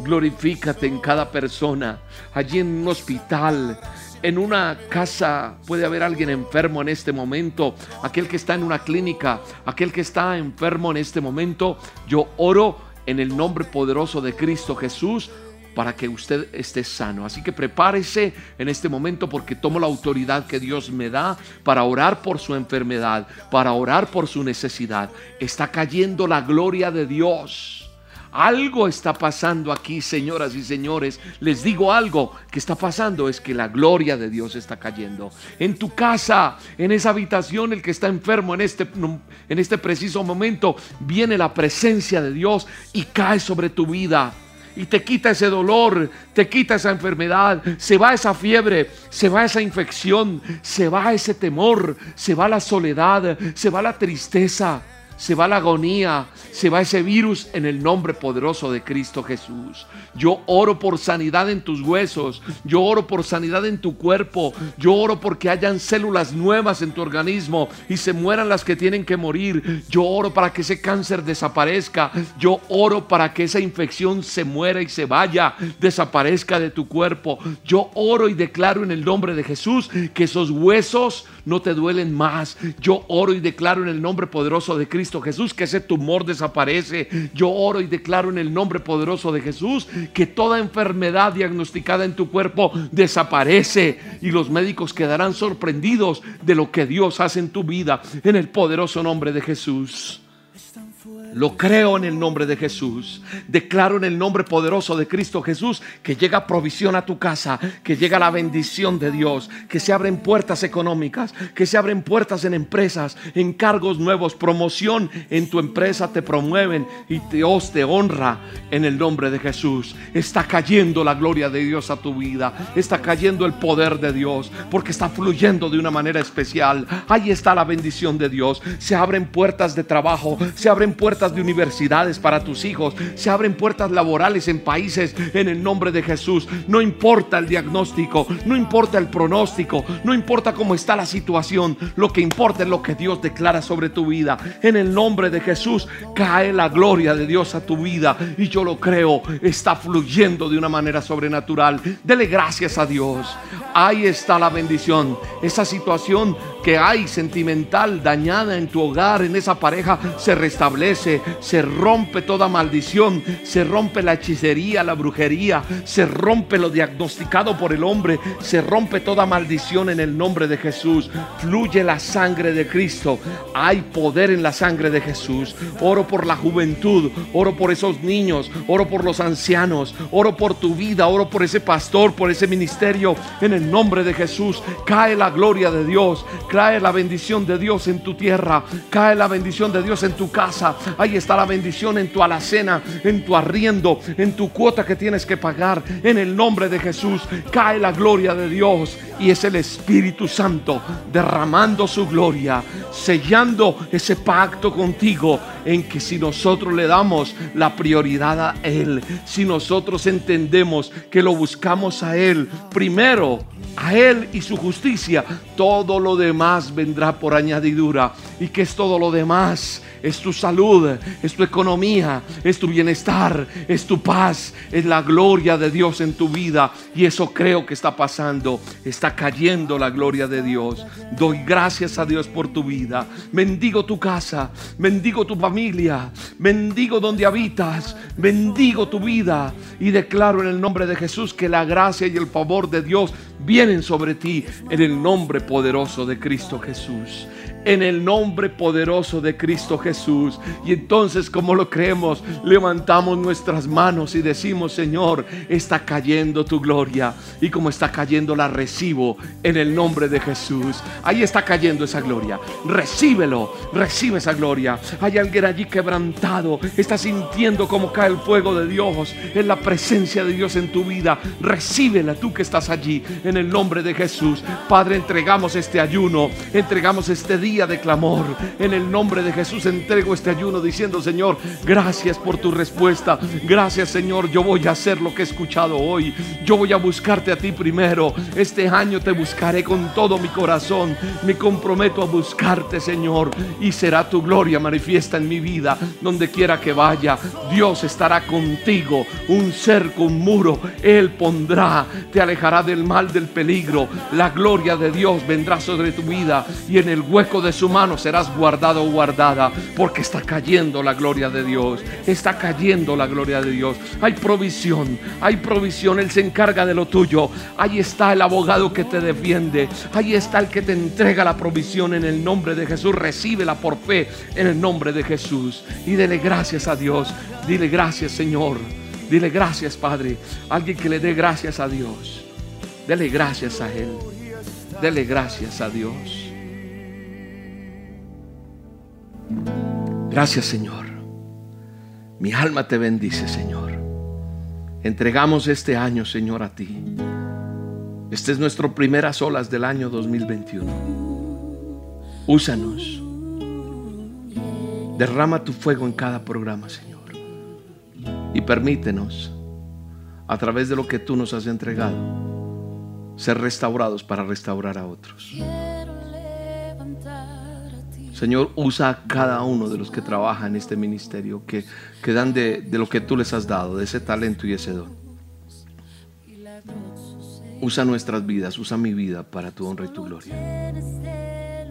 Speaker 1: Glorifícate en cada persona. Allí en un hospital, en una casa puede haber alguien enfermo en este momento, aquel que está en una clínica, aquel que está enfermo en este momento. Yo oro en el nombre poderoso de Cristo Jesús para que usted esté sano. Así que prepárese en este momento porque tomo la autoridad que Dios me da para orar por su enfermedad, para orar por su necesidad. Está cayendo la gloria de Dios. Algo está pasando aquí, señoras y señores. Les digo algo que está pasando es que la gloria de Dios está cayendo. En tu casa, en esa habitación, el que está enfermo en este, en este preciso momento, viene la presencia de Dios y cae sobre tu vida y te quita ese dolor, te quita esa enfermedad, se va esa fiebre, se va esa infección, se va ese temor, se va la soledad, se va la tristeza se va la agonía, se va ese virus en el nombre poderoso de Cristo Jesús. Yo oro por sanidad en tus huesos, yo oro por sanidad en tu cuerpo, yo oro porque hayan células nuevas en tu organismo y se mueran las que tienen que morir. Yo oro para que ese cáncer desaparezca, yo oro para que esa infección se muera y se vaya, desaparezca de tu cuerpo. Yo oro y declaro en el nombre de Jesús que esos huesos no te duelen más. Yo oro y declaro en el nombre poderoso de Cristo Jesús que ese tumor desaparece. Yo oro y declaro en el nombre poderoso de Jesús que toda enfermedad diagnosticada en tu cuerpo desaparece y los médicos quedarán sorprendidos de lo que Dios hace en tu vida en el poderoso nombre de Jesús. Lo creo en el nombre de Jesús. Declaro en el nombre poderoso de Cristo Jesús que llega provisión a tu casa, que llega la bendición de Dios, que se abren puertas económicas, que se abren puertas en empresas, en cargos nuevos, promoción en tu empresa te promueven y Dios te honra en el nombre de Jesús. Está cayendo la gloria de Dios a tu vida, está cayendo el poder de Dios, porque está fluyendo de una manera especial. Ahí está la bendición de Dios. Se abren puertas de trabajo, se abren puertas de universidades para tus hijos, se abren puertas laborales en países en el nombre de Jesús. No importa el diagnóstico, no importa el pronóstico, no importa cómo está la situación, lo que importa es lo que Dios declara sobre tu vida. En el nombre de Jesús cae la gloria de Dios a tu vida y yo lo creo, está fluyendo de una manera sobrenatural. Dele gracias a Dios. Ahí está la bendición. Esa situación que hay sentimental dañada en tu hogar, en esa pareja, se restablece, se rompe toda maldición, se rompe la hechicería, la brujería, se rompe lo diagnosticado por el hombre, se rompe toda maldición en el nombre de Jesús. Fluye la sangre de Cristo. Hay poder en la sangre de Jesús. Oro por la juventud, oro por esos niños, oro por los ancianos, oro por tu vida, oro por ese pastor, por ese ministerio. En el nombre de Jesús cae la gloria de Dios Cae la bendición de Dios en tu tierra. Cae la bendición de Dios en tu casa. Ahí está la bendición en tu alacena, en tu arriendo, en tu cuota que tienes que pagar. En el nombre de Jesús cae la gloria de Dios. Y es el Espíritu Santo derramando su gloria, sellando ese pacto contigo en que si nosotros le damos la prioridad a Él, si nosotros entendemos que lo buscamos a Él, primero a Él y su justicia, todo lo demás vendrá por añadidura. ¿Y que es todo lo demás? Es tu salud, es tu economía, es tu bienestar, es tu paz, es la gloria de Dios en tu vida. Y eso creo que está pasando. Está cayendo la gloria de Dios. Doy gracias a Dios por tu vida. Bendigo tu casa, bendigo tu familia, bendigo donde habitas, bendigo tu vida. Y declaro en el nombre de Jesús que la gracia y el favor de Dios vienen sobre ti en el nombre poderoso de Cristo Jesús en el nombre poderoso de Cristo Jesús. Y entonces, como lo creemos, levantamos nuestras manos y decimos, Señor, está cayendo tu gloria. Y como está cayendo, la recibo en el nombre de Jesús. Ahí está cayendo esa gloria. Recíbelo, recibe esa gloria. Hay alguien allí quebrantado, está sintiendo como cae el fuego de Dios, en la presencia de Dios en tu vida. Recíbela tú que estás allí, en el nombre de Jesús. Padre, entregamos este ayuno, entregamos este día de clamor. En el nombre de Jesús entrego este ayuno diciendo, Señor, gracias por tu respuesta. Gracias, Señor. Yo voy a hacer lo que he escuchado hoy. Yo voy a buscarte a ti primero. Este año te buscaré con todo mi corazón. Me comprometo a buscarte, Señor. Y será tu gloria manifiesta en mi vida. Donde quiera que vaya, Dios estará contigo. Un cerco, un muro. Él pondrá. Te alejará del mal, del peligro. La gloria de Dios vendrá sobre tu vida. Y en el hueco de de su mano serás guardado o guardada, porque está cayendo la gloria de Dios. Está cayendo la gloria de Dios. Hay provisión, hay provisión. Él se encarga de lo tuyo. Ahí está el abogado que te defiende. Ahí está el que te entrega la provisión en el nombre de Jesús. Recíbela por fe en el nombre de Jesús. Y dele gracias a Dios. Dile gracias, Señor. Dile gracias, Padre. Alguien que le dé gracias a Dios. Dele gracias a Él. Dele gracias a Dios. Gracias, Señor. Mi alma te bendice, Señor. Entregamos este año, Señor, a ti. Este es nuestro primeras olas del año 2021. Úsanos. Derrama tu fuego en cada programa, Señor. Y permítenos, a través de lo que tú nos has entregado, ser restaurados para restaurar a otros. Señor, usa a cada uno de los que trabajan en este ministerio, que, dan de, de lo que tú les has dado, de ese talento y ese don. Usa nuestras vidas, usa mi vida para tu honra y tu gloria.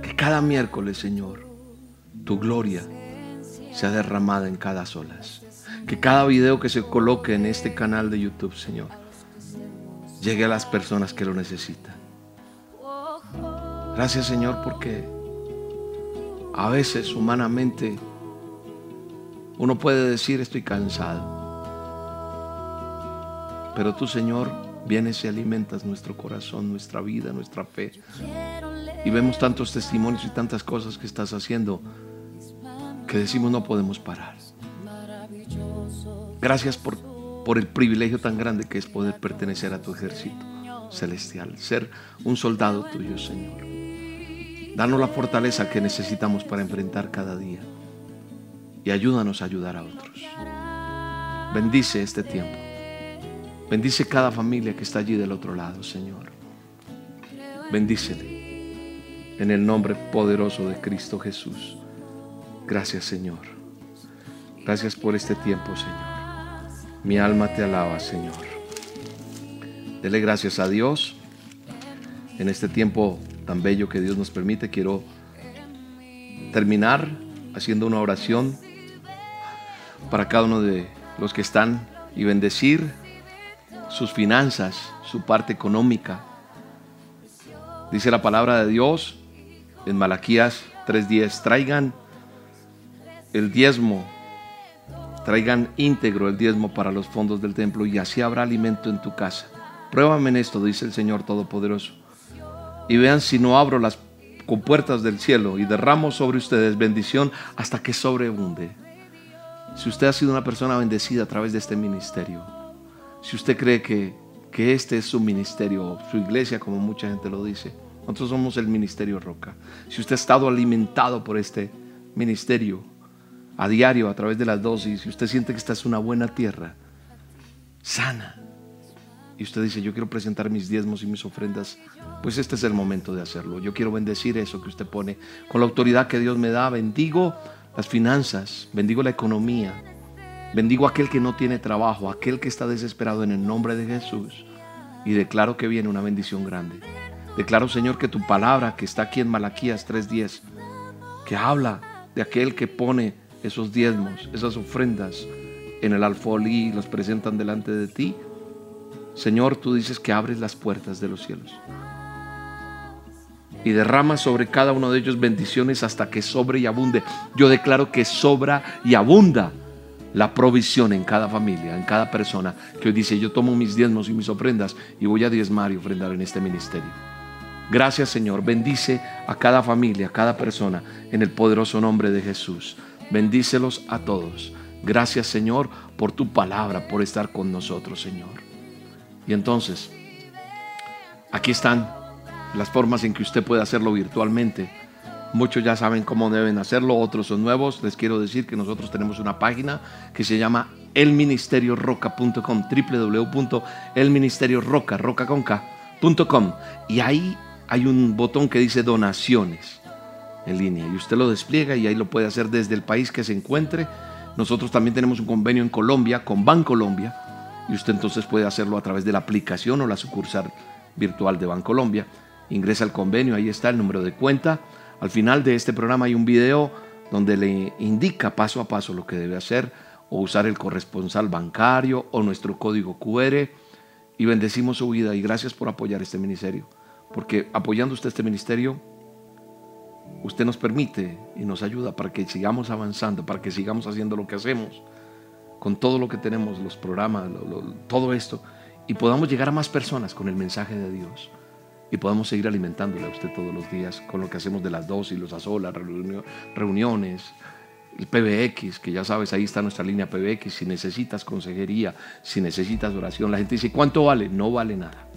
Speaker 1: Que cada miércoles, Señor, tu gloria sea derramada en cada solas. Que cada video que se coloque en este canal de YouTube, Señor, llegue a las personas que lo necesitan. Gracias, Señor, porque a veces humanamente uno puede decir estoy cansado. Pero tú, Señor, vienes y alimentas nuestro corazón, nuestra vida, nuestra fe. Y vemos tantos testimonios y tantas cosas que estás haciendo que decimos no podemos parar. Gracias por, por el privilegio tan grande que es poder pertenecer a tu ejército celestial, ser un soldado tuyo, Señor. Danos la fortaleza que necesitamos para enfrentar cada día. Y ayúdanos a ayudar a otros. Bendice este tiempo. Bendice cada familia que está allí del otro lado, Señor. Bendícele. En el nombre poderoso de Cristo Jesús. Gracias, Señor. Gracias por este tiempo, Señor. Mi alma te alaba, Señor. Dele gracias a Dios en este tiempo tan bello que Dios nos permite, quiero terminar haciendo una oración para cada uno de los que están y bendecir sus finanzas, su parte económica. Dice la palabra de Dios en Malaquías 3:10, traigan el diezmo, traigan íntegro el diezmo para los fondos del templo y así habrá alimento en tu casa. Pruébame en esto, dice el Señor Todopoderoso y vean si no abro las compuertas del cielo y derramo sobre ustedes bendición hasta que sobreabunde. Si usted ha sido una persona bendecida a través de este ministerio, si usted cree que, que este es su ministerio, su iglesia, como mucha gente lo dice, nosotros somos el ministerio Roca. Si usted ha estado alimentado por este ministerio a diario a través de las dosis, si usted siente que esta es una buena tierra, sana, y usted dice, yo quiero presentar mis diezmos y mis ofrendas, pues este es el momento de hacerlo. Yo quiero bendecir eso que usted pone. Con la autoridad que Dios me da, bendigo las finanzas, bendigo la economía, bendigo a aquel que no tiene trabajo, aquel que está desesperado en el nombre de Jesús. Y declaro que viene una bendición grande. Declaro, Señor, que tu palabra que está aquí en Malaquías 3.10, que habla de aquel que pone esos diezmos, esas ofrendas en el alfolí y los presentan delante de ti, Señor, tú dices que abres las puertas de los cielos y derramas sobre cada uno de ellos bendiciones hasta que sobre y abunde. Yo declaro que sobra y abunda la provisión en cada familia, en cada persona que hoy dice, yo tomo mis diezmos y mis ofrendas y voy a diezmar y ofrendar en este ministerio. Gracias Señor, bendice a cada familia, a cada persona en el poderoso nombre de Jesús. Bendícelos a todos. Gracias Señor por tu palabra, por estar con nosotros Señor. Y entonces, aquí están las formas en que usted puede hacerlo virtualmente. Muchos ya saben cómo deben hacerlo, otros son nuevos. Les quiero decir que nosotros tenemos una página que se llama elministerioroca.com, www.elministerioroca.com. Y ahí hay un botón que dice donaciones en línea y usted lo despliega y ahí lo puede hacer desde el país que se encuentre. Nosotros también tenemos un convenio en Colombia con Bancolombia y usted entonces puede hacerlo a través de la aplicación o la sucursal virtual de Bancolombia. Ingresa al convenio, ahí está el número de cuenta, Al final de este programa hay un video donde le indica paso a paso lo que debe hacer o usar el corresponsal bancario o nuestro código QR y bendecimos su vida y gracias por apoyar este ministerio, porque apoyando usted este ministerio, usted nos permite y nos ayuda para que sigamos avanzando, para que sigamos haciendo lo que hacemos, con todo lo que tenemos, los programas, todo esto, y podamos llegar a más personas con el mensaje de Dios y podamos seguir alimentándole a usted todos los días con lo que hacemos de las dos y los azolas, reuniones, el PBX, que ya sabes, ahí está nuestra línea PBX. Si necesitas consejería, si necesitas oración, la gente dice, ¿cuánto vale? No vale nada.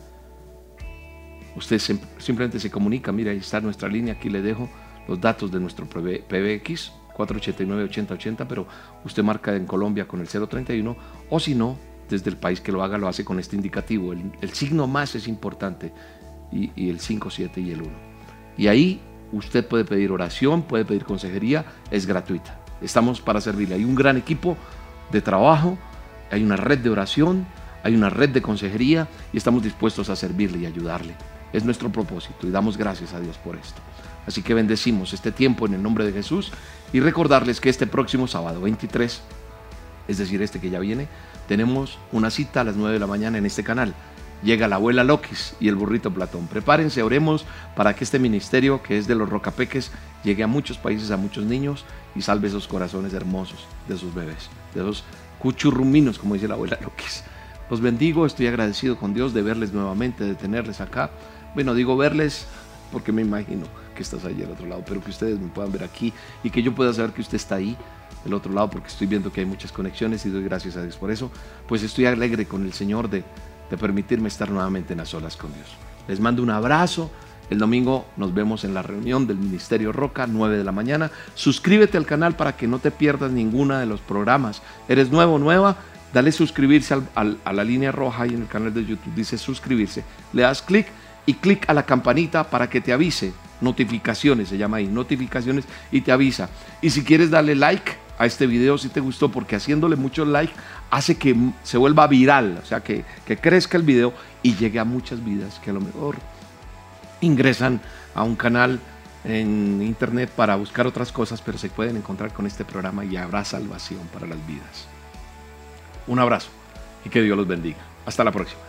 Speaker 1: Usted simplemente se comunica, mira, ahí está nuestra línea, aquí le dejo los datos de nuestro PBX, 489-8080, pero usted marca en Colombia con el 031, o si no, desde el país que lo haga, lo hace con este indicativo. El, signo más es importante, y, el 5, 7 y el 1. Y ahí usted puede pedir oración, puede pedir consejería, es gratuita. Estamos para servirle. Hay un gran equipo de trabajo, hay una red de oración, hay una red de consejería y estamos dispuestos a servirle y ayudarle. Es nuestro propósito y damos gracias a Dios por esto. Así que bendecimos este tiempo en el nombre de Jesús y recordarles que este próximo sábado 23, es decir, este que ya viene, tenemos una cita a las 9 de la mañana en este canal llega la abuela Loquis y el burrito Platón. Prepárense, oremos para que este ministerio, que es de los rocapeques, llegue a muchos países, a muchos niños y salve esos corazones hermosos de sus bebés, de esos cuchurruminos, como dice la abuela Loquis. Los bendigo, estoy agradecido con Dios de verles nuevamente, de tenerles acá. Bueno, digo verles porque me imagino que estás ahí al otro lado, pero que ustedes me puedan ver aquí y que yo pueda saber que usted está ahí del otro lado porque estoy viendo que hay muchas conexiones y doy gracias a Dios por eso. Pues estoy alegre con el Señor de de permitirme estar nuevamente en las olas con Dios. Les mando un abrazo. El domingo nos vemos en la reunión del Ministerio Roca, 9 de la mañana. Suscríbete al canal para que no te pierdas ninguna de los programas. ¿Eres nuevo o nueva? Dale suscribirse a la línea roja y en el canal de YouTube dice suscribirse. Le das clic y clic a la campanita para que te avise. Notificaciones se llama ahí, notificaciones y te avisa. Y si quieres darle like a este video si te gustó, porque haciéndole muchos like hace que se vuelva viral, o sea, que, que crezca el video y llegue a muchas vidas que a lo mejor ingresan a un canal en internet para buscar otras cosas, pero se pueden encontrar con este programa y habrá salvación para las vidas. Un abrazo y que Dios los bendiga. Hasta la próxima.